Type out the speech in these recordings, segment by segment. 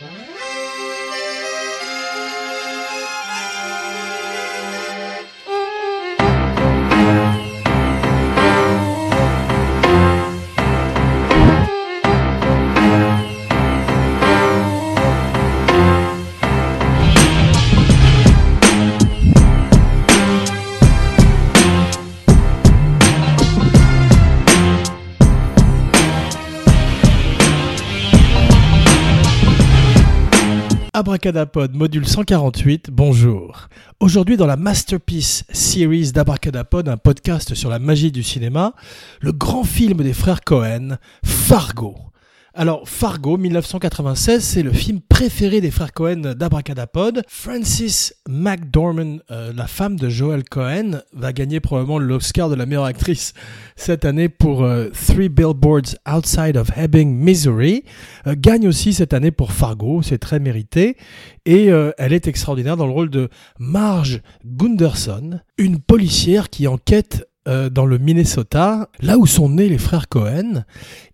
Huh? Abracadapod module 148, bonjour. Aujourd'hui dans la Masterpiece Series d'Abracadapod, un podcast sur la magie du cinéma, le grand film des frères Cohen, Fargo. Alors, Fargo, 1996, c'est le film préféré des frères Cohen d'Abracadapod. Francis McDormand, euh, la femme de Joel Cohen, va gagner probablement l'Oscar de la meilleure actrice cette année pour euh, Three Billboards Outside of Ebbing, Missouri. Euh, gagne aussi cette année pour Fargo, c'est très mérité. Et elle est extraordinaire dans le rôle de Marge Gunderson, une policière qui enquête euh, dans le Minnesota, là où sont nés les frères Cohen,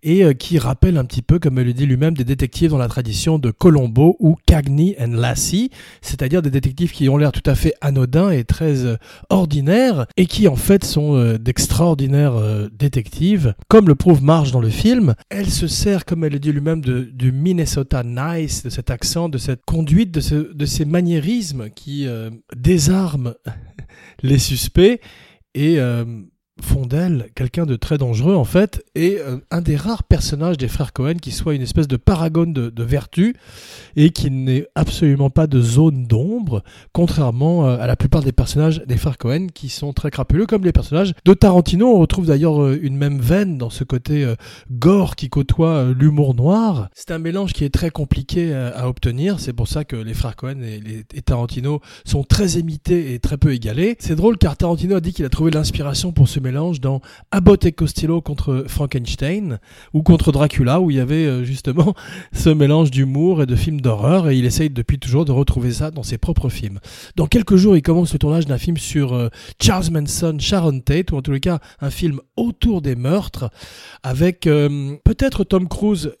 et euh, qui rappelle un petit peu, comme elle le dit lui-même, des détectives dans la tradition de Colombo ou Cagney and Lassie, c'est-à-dire des détectives qui ont l'air tout à fait anodins et très euh, ordinaires, et qui en fait sont d'extraordinaires détectives, comme le prouve Marge dans le film. Elle se sert, comme elle le dit lui-même, du Minnesota nice, de cet accent, de cette conduite, de, de ces maniérismes qui désarment les suspects et euh, font d'elle quelqu'un de très dangereux en fait, et euh, un des rares personnages des frères Cohen qui soit une espèce de paragone de, vertu et qui n'ait absolument pas de zone d'ombre, contrairement euh, à la plupart des personnages des frères Cohen qui sont très crapuleux, comme les personnages de Tarantino. On retrouve d'ailleurs euh, une même veine dans ce côté gore qui côtoie l'humour noir. C'est un mélange qui est très compliqué à obtenir, c'est pour ça que les frères Cohen et, et Tarantino sont très imités et très peu égalés. C'est drôle car Tarantino a dit qu'il a trouvé l'inspiration pour ce mélange dans Abbott et Costello contre Frankenstein ou contre Dracula où il y avait euh, justement ce mélange d'humour et de films d'horreur et il essaye depuis toujours de retrouver ça dans ses propres films. Dans quelques jours, il commence le tournage d'un film sur euh, Charles Manson, Sharon Tate ou en tous les cas un film autour des meurtres avec euh, peut-être Tom Cruise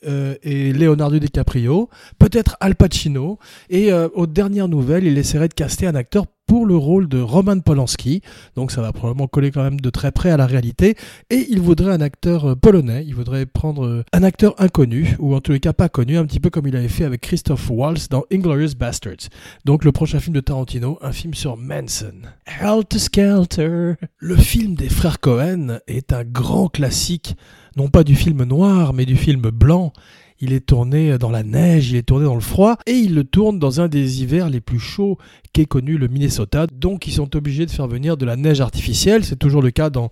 et Leonardo DiCaprio, peut-être Al Pacino et aux dernières nouvelles, il essaierait de caster un acteur pour le rôle de Roman Polanski. Donc ça va probablement coller quand même de très près à la réalité. Et il voudrait un acteur euh, polonais. Il voudrait prendre euh, un acteur inconnu, ou en tous les cas pas connu, un petit peu comme il avait fait avec Christophe Waltz dans Inglorious Bastards. Donc le prochain film de Tarantino, un film sur Manson. Helter Skelter. Le film des frères Cohen est un grand classique, non pas du film noir, mais du film blanc il est tourné dans la neige, il est tourné dans le froid, et il le tourne dans un des hivers les plus chauds qu'ait connu le Minnesota. Donc ils sont obligés de faire venir de la neige artificielle. C'est toujours le cas dans,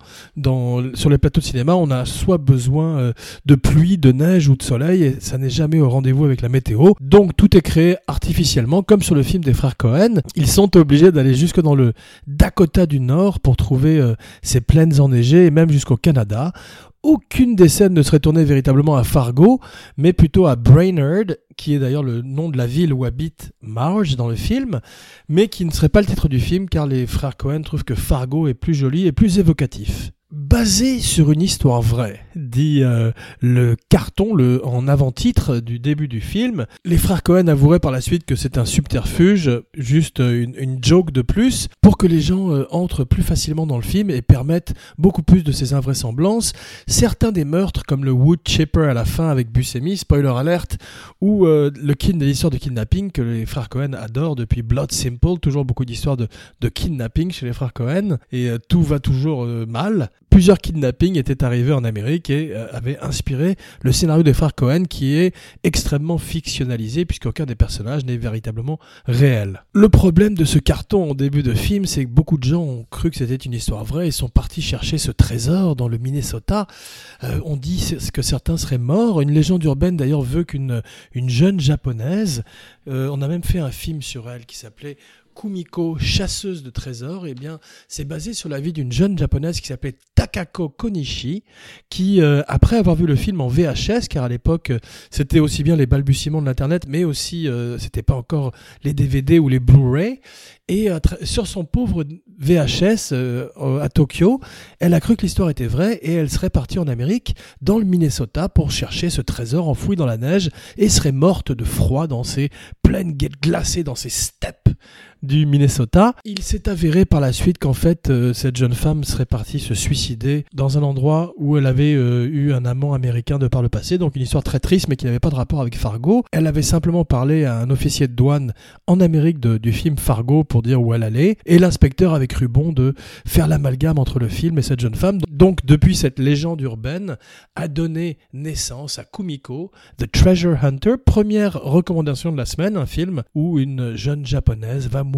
sur les plateaux de cinéma. On a soit besoin euh, de pluie, de neige ou de soleil, et ça n'est jamais au rendez-vous avec la météo. Donc tout est créé artificiellement, comme sur le film des frères Cohen. Ils sont obligés d'aller jusque dans le Dakota du Nord pour trouver euh, ces plaines enneigées, et même jusqu'au Canada aucune des scènes ne serait tournée véritablement à Fargo, mais plutôt à Brainerd, qui est d'ailleurs le nom de la ville où habite Marge dans le film, mais qui ne serait pas le titre du film car les frères Cohen trouvent que Fargo est plus joli et plus évocatif basé sur une histoire vraie, dit euh, le carton le, en avant-titre du début du film. Les frères Cohen avoueraient par la suite que c'est un subterfuge, juste une, une, joke de plus, pour que les gens euh, entrent plus facilement dans le film et permettent beaucoup plus de ces invraisemblances. Certains des meurtres, comme le Wood Chipper à la fin avec Buscemi, spoiler alert, ou euh, le kin l'histoire de kidnapping que les frères Cohen adorent depuis Blood Simple, toujours beaucoup d'histoires de, de, kidnapping chez les frères Cohen, et tout va toujours mal plusieurs kidnappings étaient arrivés en Amérique et euh, avaient inspiré le scénario des frères Cohen qui est extrêmement fictionnalisé puisqu'aucun des personnages n'est véritablement réel. Le problème de ce carton en début de film, c'est que beaucoup de gens ont cru que c'était une histoire vraie et sont partis chercher ce trésor dans le Minnesota. Euh, on dit que certains seraient morts. Une légende urbaine d'ailleurs veut qu'une une jeune japonaise, euh, on a même fait un film sur elle qui s'appelait Kumiko, chasseuse de trésors, eh bien, c'est basé sur la vie d'une jeune japonaise qui s'appelait Takako Konishi, qui, euh, après avoir vu le film en VHS, car à l'époque, c'était aussi bien les balbutiements de l'Internet, mais aussi, euh, c'était pas encore les DVD ou les Blu-ray, et euh, sur son pauvre VHS euh, à Tokyo. Elle a cru que l'histoire était vraie et elle serait partie en Amérique, dans le Minnesota, pour chercher ce trésor enfoui dans la neige et serait morte de froid dans ces plaines glacées, dans ces steppes du Minnesota. Il s'est avéré par la suite qu'en fait, euh, cette jeune femme serait partie se suicider dans un endroit où elle avait euh, eu un amant américain de par le passé, donc une histoire très triste mais qui n'avait pas de rapport avec Fargo. Elle avait simplement parlé à un officier de douane en Amérique du film Fargo pour dire où elle allait, et l'inspecteur avait cru bon de faire l'amalgame entre le film et cette jeune femme. Donc depuis cette légende urbaine a donné naissance à Kumiko, The Treasure Hunter, première recommandation de la semaine, un film où une jeune japonaise va mourir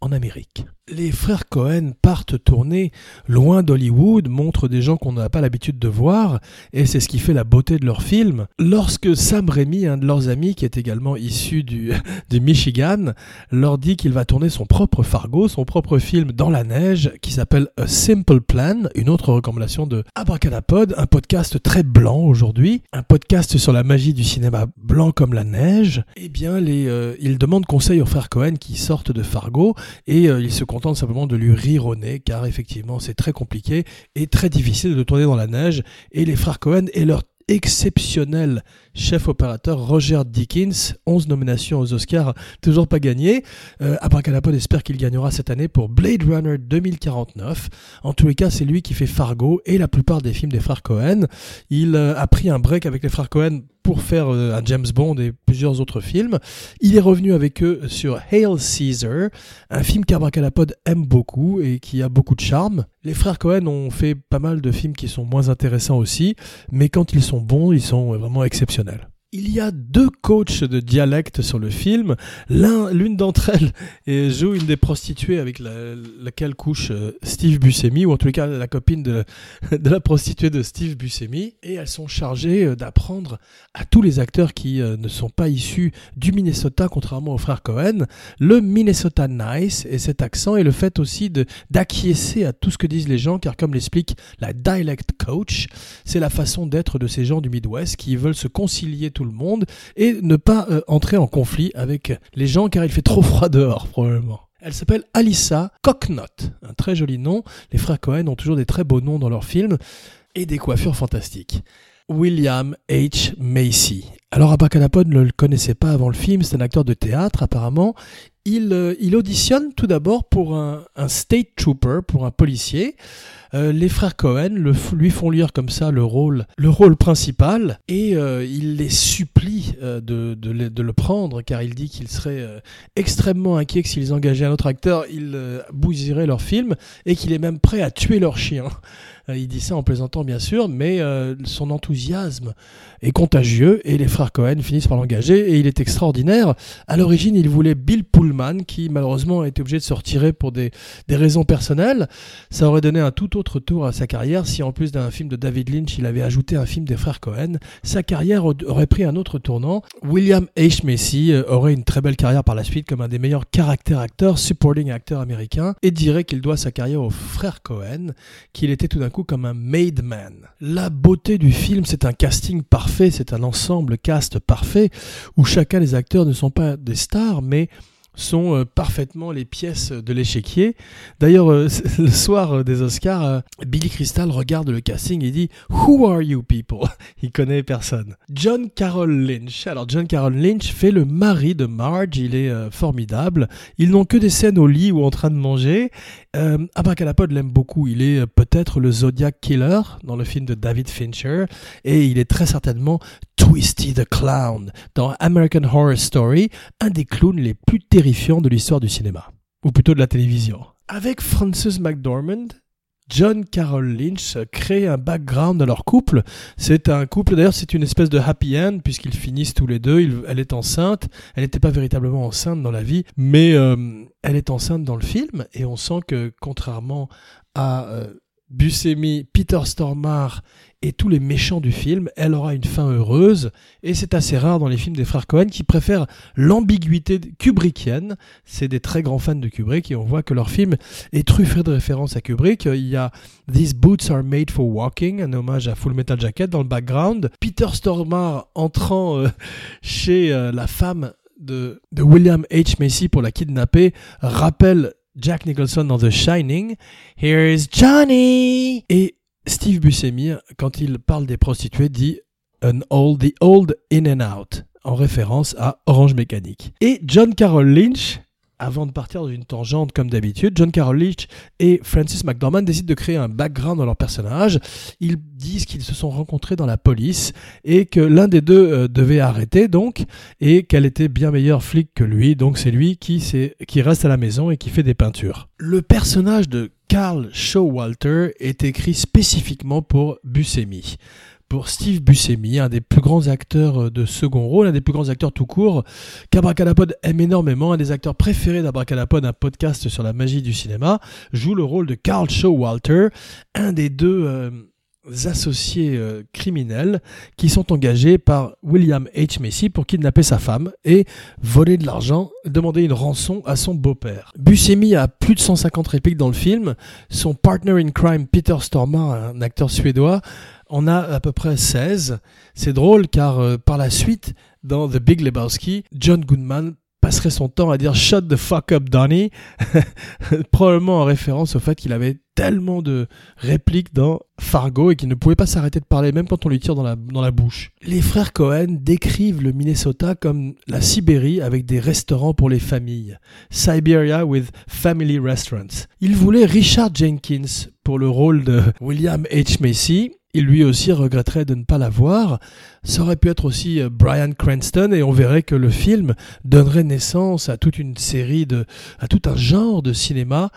en Amérique les frères Cohen partent tourner loin d'Hollywood, montrent des gens qu'on n'a pas l'habitude de voir, et c'est ce qui fait la beauté de leur film. Lorsque Sam Raimi, un de leurs amis qui est également issu du, du Michigan, leur dit qu'il va tourner son propre Fargo, son propre film dans la neige, qui s'appelle A Simple Plan, une autre recommandation de Abracadapod, un podcast très blanc aujourd'hui, un podcast sur la magie du cinéma blanc comme la neige, eh bien, euh, ils demandent conseil aux frères Cohen qui sortent de Fargo, et euh, ils se simplement de lui rire au nez, car effectivement c'est très compliqué et très difficile de tourner dans la neige. Et les frères Cohen et leur exceptionnel chef opérateur Roger Dickens, 11 nominations aux Oscars, toujours pas gagné. Euh, Abracadapod espère qu'il gagnera cette année pour Blade Runner 2049. En tous les cas, c'est lui qui fait Fargo et la plupart des films des frères Cohen. Il euh, a pris un break avec les frères Cohen pour faire euh, un James Bond et plusieurs autres films. Il est revenu avec eux sur Hail Caesar, un film qu'Abracadapod aime beaucoup et qui a beaucoup de charme. Les frères Cohen ont fait pas mal de films qui sont moins intéressants aussi, mais quand ils sont bons, ils sont vraiment exceptionnels professionnel. Il y a deux coachs de dialecte sur le film. L'un, l'une d'entre elles joue une des prostituées avec laquelle couche euh, Steve Buscemi, ou en tous cas la copine de, la prostituée de Steve Buscemi. Et elles sont chargées euh, d'apprendre à tous les acteurs qui euh, ne sont pas issus du Minnesota, contrairement aux frères Cohen, le Minnesota Nice et cet accent et le fait aussi d'acquiescer à tout ce que disent les gens, car comme l'explique la dialect coach, c'est la façon d'être de ces gens du Midwest qui veulent se concilier le monde et ne pas euh, entrer en conflit avec les gens car il fait trop froid dehors probablement. Elle s'appelle Alissa Cocknott, un très joli nom. Les frères Cohen ont toujours des très beaux noms dans leurs films et des coiffures fantastiques. William H. Macy. Alors Abracadapod ne le connaissait pas avant le film, c'est un acteur de théâtre apparemment. Il, euh, il auditionne tout d'abord pour un, un, state trooper, pour un policier. Euh, les frères Cohen le, lui font lire comme ça le rôle, le rôle principal et euh, il les supplie euh, de, de, de, le prendre car il dit qu'il serait extrêmement inquiet que s'ils engageaient un autre acteur, il bousillerait leur film et qu'il est même prêt à tuer leur chien. Il dit ça en plaisantant bien sûr, mais son enthousiasme est contagieux et les frères Cohen finissent par l'engager et il est extraordinaire. À l'origine, il voulait Bill Pullman qui malheureusement a été obligé de se retirer pour des, raisons personnelles. Ça aurait donné un tout autre tour à sa carrière si en plus d'un film de David Lynch, il avait ajouté un film des frères Cohen. Sa carrière aurait pris un autre tournant. William H. Macy euh, aurait une très belle carrière par la suite comme un des meilleurs caractères acteurs, supporting acteurs américains, et dirait qu'il doit sa carrière aux frères Cohen, qu'il était tout d'un coup comme un made man. La beauté du film, c'est un casting parfait, c'est un ensemble cast parfait, où chacun des acteurs ne sont pas des stars, mais sont euh, parfaitement les pièces de l'échiquier. D'ailleurs, euh, le soir euh, des Oscars, Billy Crystal regarde le casting et dit Who are you people? Il connaît personne. John Carroll Lynch. Alors John Carroll Lynch fait le mari de Marge. Il est formidable. Ils n'ont que des scènes au lit ou en train de manger. Euh, l'aime beaucoup. Il est peut-être le Zodiac Killer dans le film de David Fincher et il est très certainement Twisty the Clown dans American Horror Story, un des clowns les plus de l'histoire du cinéma, ou plutôt de la télévision. Avec Frances McDormand, John Carroll Lynch crée un background de leur couple. C'est un couple, d'ailleurs, c'est une espèce de happy end puisqu'ils finissent tous les deux. elle est enceinte. Elle n'était pas véritablement enceinte dans la vie, mais euh, elle est enceinte dans le film et on sent que contrairement à euh, Buscemi, Peter Stormare et tous les méchants du film, elle aura une fin heureuse, et c'est assez rare dans les films des frères Cohen qui préfèrent l'ambiguïté kubrickienne. C'est des très grands fans de Kubrick et on voit que leur film est truffé de références à Kubrick. Il y a These Boots Are Made for Walking, un hommage à Full Metal Jacket dans le background. Peter Stormare entrant euh, chez euh, la femme de, de William H. Macy pour la kidnapper rappelle Jack Nicholson dans The Shining. Here's Johnny! Steve Buscemi, quand il parle des prostituées, dit An old, the old in and out, en référence à Orange Mécanique. Et John Carroll Lynch, avant de partir dans une tangente comme d'habitude, John Carroll Lynch et Francis McDormand décident de créer un background dans leur personnage. Ils disent qu'ils se sont rencontrés dans la police et que l'un des deux euh, devait arrêter donc et qu'elle était bien meilleure flic que lui. Donc c'est lui qui, qui reste à la maison et qui fait des peintures. Le personnage de Carl Showalter est écrit spécifiquement pour Buscemi. Pour Steve Buscemi, un des plus grands acteurs de second rôle, un des plus grands acteurs tout court, qu'Abracadapod aime énormément, un des acteurs préférés d'Abracadapod, un podcast sur la magie du cinéma, joue le rôle de Carl Showalter, un des deux euh, associés euh, criminels qui sont engagés par William H. Macy pour kidnapper sa femme et voler de l'argent, demander une rançon à son beau-père. Buscemi a plus de 150 répliques dans le film. Son partner in crime, Peter Stormare, un acteur suédois, on a à peu près 16. C'est drôle car euh, par la suite, dans The Big Lebowski, John Goodman passerait son temps à dire Shut the fuck up, Donnie, probablement en référence au fait qu'il avait tellement de répliques dans Fargo et qu'il ne pouvait pas s'arrêter de parler même quand on lui tire dans la, dans la bouche. Les frères Cohen décrivent le Minnesota comme la Sibérie avec des restaurants pour les familles. Siberia with family restaurants. Ils voulaient Richard Jenkins pour le rôle de William H. Macy il lui aussi regretterait de ne pas l'avoir. Ça aurait pu être aussi euh, Brian Cranston et on verrait que le film donnerait naissance à toute une série de, à tout un genre de cinéma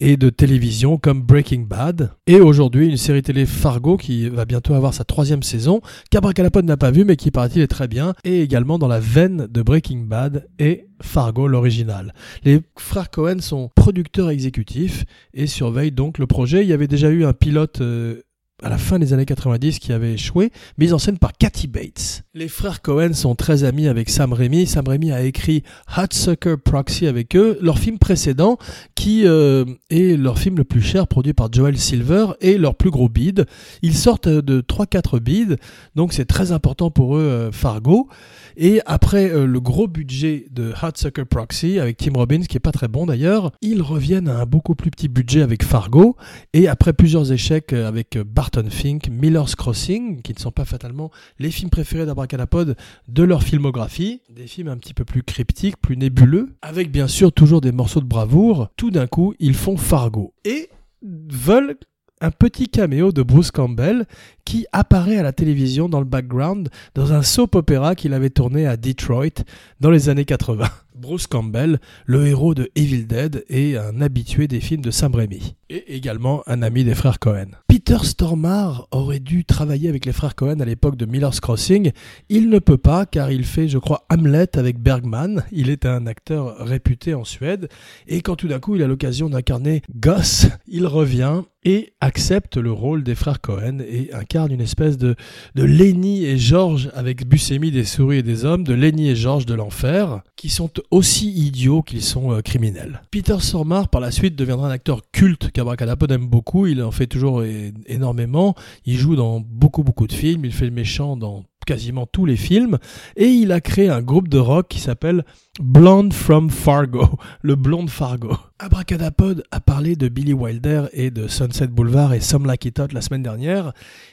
et de télévision comme Breaking Bad. Et aujourd'hui, une série télé Fargo qui va bientôt avoir sa troisième saison, qu'Abracalapod n'a pas vu mais qui paraît-il est très bien, et également dans la veine de Breaking Bad et Fargo l'original. Les frères Cohen sont producteurs exécutifs et surveillent donc le projet. Il y avait déjà eu un pilote euh, à la fin des années 90 qui avait échoué, mise en scène par Kathy Bates. Les frères Cohen sont très amis avec Sam Raimi. Sam Raimi a écrit Sucker Proxy avec eux, leur film précédent qui euh, est leur film le plus cher produit par Joel Silver et leur plus gros bid. Ils sortent de 3-4 bids, donc c'est très important pour eux euh, Fargo. Et après euh, le gros budget de Sucker Proxy avec Tim Robbins, qui est pas très bon d'ailleurs, ils reviennent à un beaucoup plus petit budget avec Fargo. Et après plusieurs échecs avec Barton Fink, Miller's Crossing, qui ne sont pas fatalement les films préférés d'Abracadapod de leur filmographie, des films un petit peu plus cryptiques, plus nébuleux, avec bien sûr toujours des morceaux de bravoure, tout d'un coup ils font Fargo. Et veulent un petit caméo de Bruce Campbell qui apparaît à la télévision dans le background dans un soap opéra qu'il avait tourné à Detroit dans les années 80. Bruce Campbell, le héros de Evil Dead et un habitué des films de Sam Raimi, et également un ami des frères Cohen. Peter Stormare aurait dû travailler avec les frères Cohen à l'époque de Miller's Crossing. Il ne peut pas car il fait, je crois, Hamlet avec Bergman. Il est un acteur réputé en Suède et quand tout d'un coup il a l'occasion d'incarner Gus, il revient et accepte le rôle des frères Cohen et incarne une espèce de, de Lenny et George avec Buscemi des souris et des hommes, de Lenny et George de l'enfer, qui sont aussi idiots qu'ils sont euh, criminels. Peter Stormare par la suite deviendra un acteur culte qu'Abracadapod aime beaucoup, il en fait toujours énormément, il joue dans beaucoup beaucoup de films, il fait le méchant dans quasiment tous les films, et il a créé un groupe de rock qui s'appelle Blonde from Fargo, le blonde Fargo. Abracadapod a parlé de Billy Wilder et de Sunset Boulevard et Some Like It Hot la semaine dernière.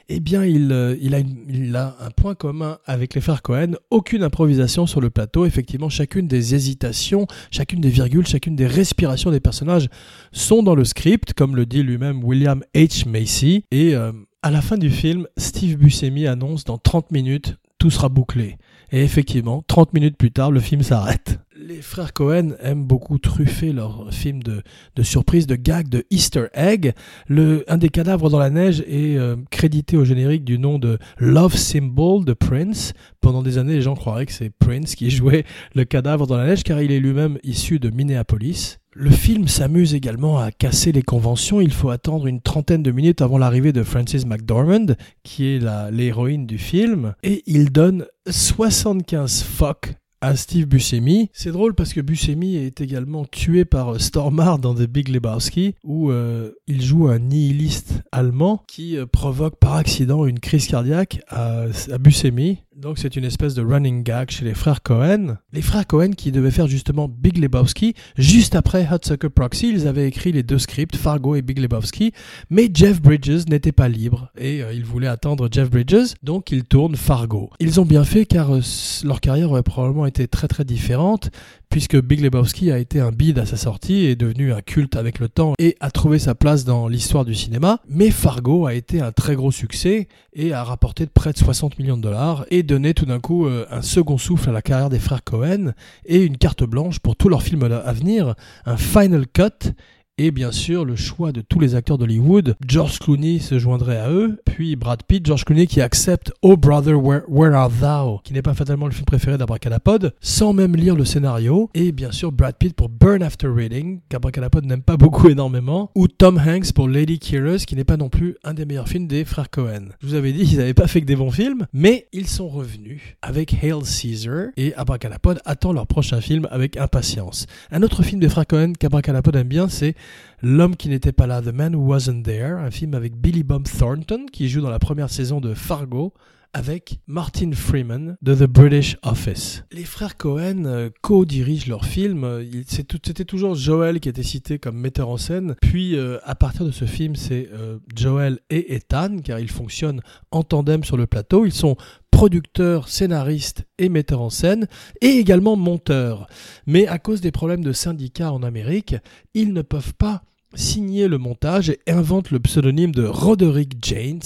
Eh bien, il, euh, il, a il a un point commun avec les frères Cohen, aucune improvisation sur le plateau. Effectivement, chacune des hésitations, chacune des virgules, chacune des respirations des personnages sont dans le script, comme le dit lui-même William H. Macy, et euh, à la fin du film, Steve Buscemi annonce dans 30 minutes, tout sera bouclé. Et effectivement, 30 minutes plus tard, le film s'arrête. Les frères Cohen aiment beaucoup truffer leurs films de, de surprise, de gag, de Easter egg. Un des cadavres dans la neige est euh, crédité au générique du nom de Love Symbol de Prince. Pendant des années, les gens croiraient que c'est Prince qui jouait le cadavre dans la neige car il est lui-même issu de Minneapolis. Le film s'amuse également à casser les conventions. Il faut attendre une trentaine de minutes avant l'arrivée de Frances McDormand, qui est l'héroïne du film, et il donne 75 fuck à Steve Buscemi. C'est drôle parce que Buscemi est également tué par Stormare dans The Big Lebowski, où euh, il joue un nihiliste allemand qui euh, provoque par accident une crise cardiaque à, à Buscemi, Donc c'est une espèce de running gag chez les frères Cohen. Les frères Cohen qui devaient faire justement Big Lebowski. Juste après Hot Proxy, ils avaient écrit les deux scripts, Fargo et Big Lebowski. Mais Jeff Bridges n'était pas libre et euh, il voulait attendre Jeff Bridges. Donc ils tournent Fargo. Ils ont bien fait car euh, leur carrière aurait probablement été très très différente puisque Big Lebowski a été un bide à sa sortie et est devenu un culte avec le temps et a trouvé sa place dans l'histoire du cinéma. Mais Fargo a été un très gros succès et a rapporté près de 60 millions de dollars et donné tout d'un coup euh, un second souffle à la carrière des frères Cohen et une carte blanche pour tous leurs films à venir, un final cut et bien sûr le choix de tous les acteurs d'Hollywood. George Clooney se joindrait à eux, puis Brad Pitt, George Clooney qui accepte Oh Brother, Where, Art Thou, qui n'est pas fatalement le film préféré d'Abracadapod, sans même lire le scénario, et bien sûr Brad Pitt pour Burn After Reading, qu'Abracadapod n'aime pas beaucoup énormément, ou Tom Hanks pour Lady Killers, qui n'est pas non plus un des meilleurs films des frères Cohen. Je vous avais dit qu'ils n'avaient pas fait que des bons films, mais ils sont revenus avec Hail Caesar, et Abracadapod attend leur prochain film avec impatience. Un autre film des frères Cohen qu'Abracadapod aime bien, c'est L'homme qui n'était pas là, The Man Who Wasn't There, un film avec Billy Bob Thornton qui joue dans la première saison de Fargo avec Martin Freeman de The British Office. Les frères Cohen euh, co-dirigent leur film. C'était toujours Joel qui était cité comme metteur en scène. Puis euh, à partir de ce film, c'est euh, Joel et Ethan, car ils fonctionnent en tandem sur le plateau. Ils sont producteurs, scénaristes et metteurs en scène, et également monteurs. Mais à cause des problèmes de syndicats en Amérique, ils ne peuvent pas signer le montage et inventent le pseudonyme de Roderick James,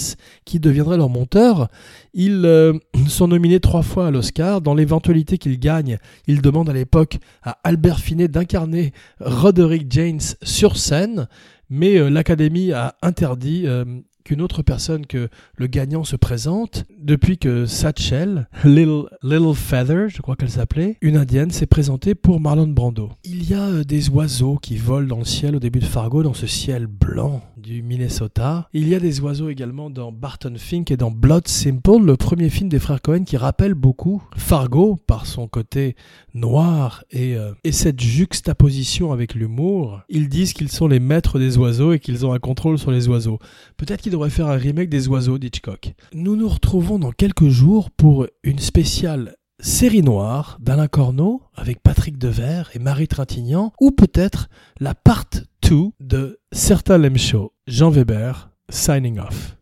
qui deviendrait leur monteur. Ils euh, sont nominés trois fois à l'Oscar. Dans l'éventualité qu'ils gagnent, ils demandent à l'époque à Albert Finet d'incarner Roderick James sur scène, mais euh, l'Académie a interdit euh, qu'une autre personne que le gagnant se présente depuis que Satchel, Little, Feather, je crois qu'elle s'appelait, une indienne, s'est présentée pour Marlon Brando. Il y a euh, des oiseaux qui volent dans le ciel au début de Fargo, dans ce ciel blanc du Minnesota. Il y a des oiseaux également dans Barton Fink et dans Blood Simple, le premier film des frères Cohen qui rappelle beaucoup Fargo par son côté noir et, euh, et cette juxtaposition avec l'humour. Ils disent qu'ils sont les maîtres des oiseaux et qu'ils ont un contrôle sur les oiseaux. Peut-être qu'ils devraient faire un remake des oiseaux d'Hitchcock. Nous nous retrouvons dans quelques jours pour une spéciale série noire d'Alain Corneau avec Patrick Devers et Marie Trintignant, ou peut-être la part 2 de Certain Lem Show, Jean Weber, signing off.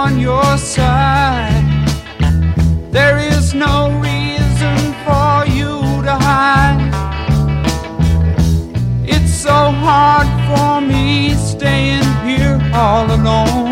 on your side. There is no reason for you to hide. It's so hard for me staying here all alone.